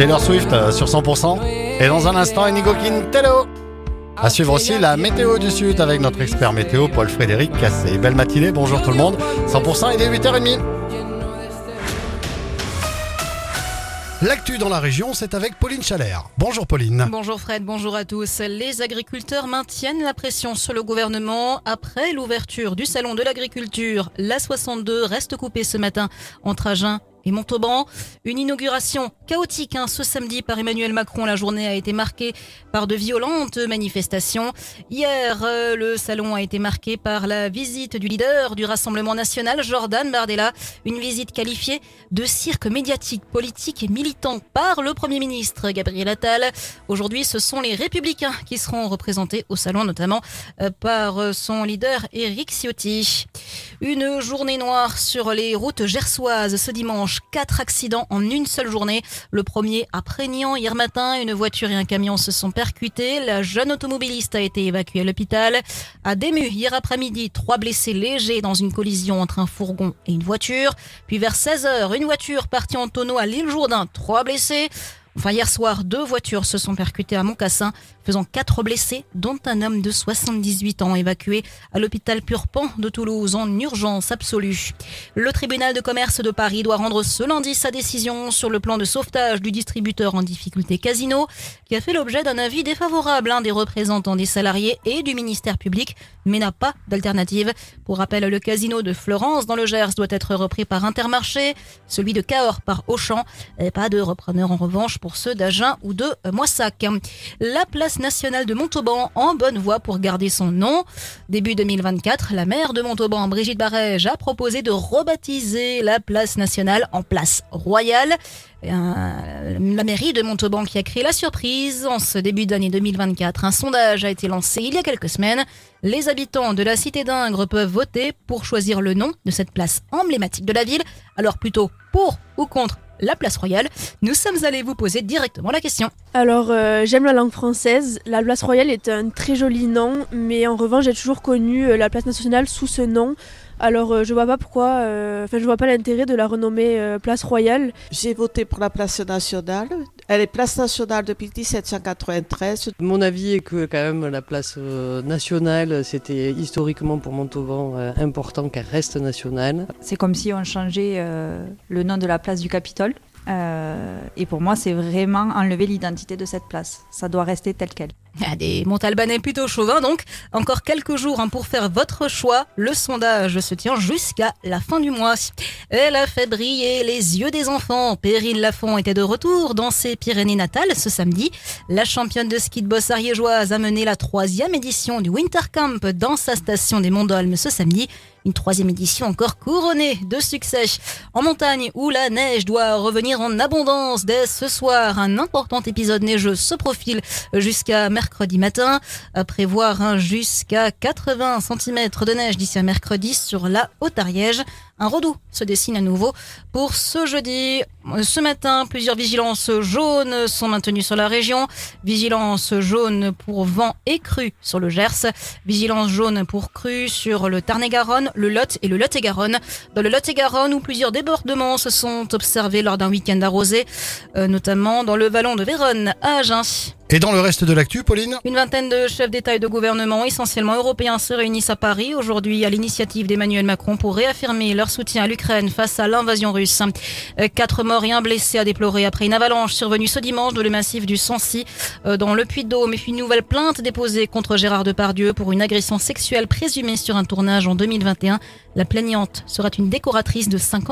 Taylor Swift euh, sur 100%. Et dans un instant, Inigo Quintero. À suivre aussi la météo du Sud avec notre expert météo Paul-Frédéric Cassé. Belle matinée, bonjour tout le monde. 100%, il est 8h30. L'actu dans la région, c'est avec Pauline Chalère. Bonjour Pauline. Bonjour Fred, bonjour à tous. Les agriculteurs maintiennent la pression sur le gouvernement après l'ouverture du salon de l'agriculture. La 62 reste coupée ce matin entre Agen et Montauban. Une inauguration chaotique hein, ce samedi par Emmanuel Macron. La journée a été marquée par de violentes manifestations. Hier, euh, le salon a été marqué par la visite du leader du Rassemblement national, Jordan Bardella. Une visite qualifiée de cirque médiatique, politique et militant par le Premier ministre Gabriel Attal. Aujourd'hui, ce sont les Républicains qui seront représentés au salon, notamment euh, par son leader Éric Ciotti. Une journée noire sur les routes gersoises ce dimanche. Quatre accidents en une seule journée. Le premier à Prégnant hier matin. Une voiture et un camion se sont percutés. La jeune automobiliste a été évacuée à l'hôpital. À Dému, hier après-midi, trois blessés légers dans une collision entre un fourgon et une voiture. Puis vers 16h, une voiture partie en tonneau à l'île Jourdain. Trois blessés. Enfin, hier soir, deux voitures se sont percutées à Montcassin, faisant quatre blessés, dont un homme de 78 ans évacué à l'hôpital Purpan de Toulouse en urgence absolue. Le tribunal de commerce de Paris doit rendre ce lundi sa décision sur le plan de sauvetage du distributeur en difficulté Casino, qui a fait l'objet d'un avis défavorable des représentants des salariés et du ministère public, mais n'a pas d'alternative. Pour rappel, le casino de Florence dans le Gers doit être repris par Intermarché, celui de Cahors par Auchan, et pas de repreneur en revanche pour ceux d'Agen ou de Moissac. La place nationale de Montauban en bonne voie pour garder son nom. Début 2024, la maire de Montauban, Brigitte Barège, a proposé de rebaptiser la place nationale en place royale. La mairie de Montauban qui a créé la surprise en ce début d'année 2024. Un sondage a été lancé il y a quelques semaines. Les habitants de la cité d'Ingres peuvent voter pour choisir le nom de cette place emblématique de la ville. Alors plutôt pour ou contre la place royale, nous sommes allés vous poser directement la question. Alors, euh, j'aime la langue française. La place royale est un très joli nom, mais en revanche, j'ai toujours connu euh, la place nationale sous ce nom. Alors euh, je vois pas pourquoi, enfin je vois pas l'intérêt de la renommer place royale. J'ai voté pour la place nationale. Elle est place nationale depuis 1793. Mon avis est que quand même la place nationale, c'était historiquement pour Montauban important qu'elle reste nationale. C'est comme si on changeait le nom de la place du Capitole. Euh, et pour moi, c'est vraiment enlever l'identité de cette place. Ça doit rester tel quel. Il y a des Montalbanais plutôt chauvins, donc encore quelques jours hein, pour faire votre choix. Le sondage se tient jusqu'à la fin du mois. Elle a fait briller les yeux des enfants. Perrine Lafont était de retour dans ses Pyrénées natales ce samedi. La championne de ski de boss ariégeoise a mené la troisième édition du Winter Camp dans sa station des Monts d'Olme ce samedi. Une troisième édition encore couronnée de succès. En montagne où la neige doit revenir en abondance dès ce soir, un important épisode neigeux se profile jusqu'à mercredi matin. À prévoir jusqu'à 80 cm de neige d'ici à mercredi sur la Haute-Ariège. Un redout se dessine à nouveau pour ce jeudi. Ce matin, plusieurs vigilances jaunes sont maintenues sur la région. Vigilance jaune pour vent et crue sur le Gers. Vigilance jaune pour crue sur le Tarn-et-Garonne, le Lot et le Lot-et-Garonne. Dans le Lot-et-Garonne, où plusieurs débordements se sont observés lors d'un week-end arrosé, euh, notamment dans le vallon de Véronne à Agen. Et dans le reste de l'actu, Pauline Une vingtaine de chefs d'État et de gouvernement, essentiellement européens, se réunissent à Paris aujourd'hui à l'initiative d'Emmanuel Macron pour réaffirmer leur soutien à l'Ukraine face à l'invasion russe. Quatre morts et un blessé à déplorer après une avalanche survenue ce dimanche dans le massif du Sancy euh, dans le Puy-de-Dôme. Une nouvelle plainte déposée contre Gérard Depardieu pour une agression sexuelle présumée sur un tournage en 2021. La plaignante sera une décoratrice de 50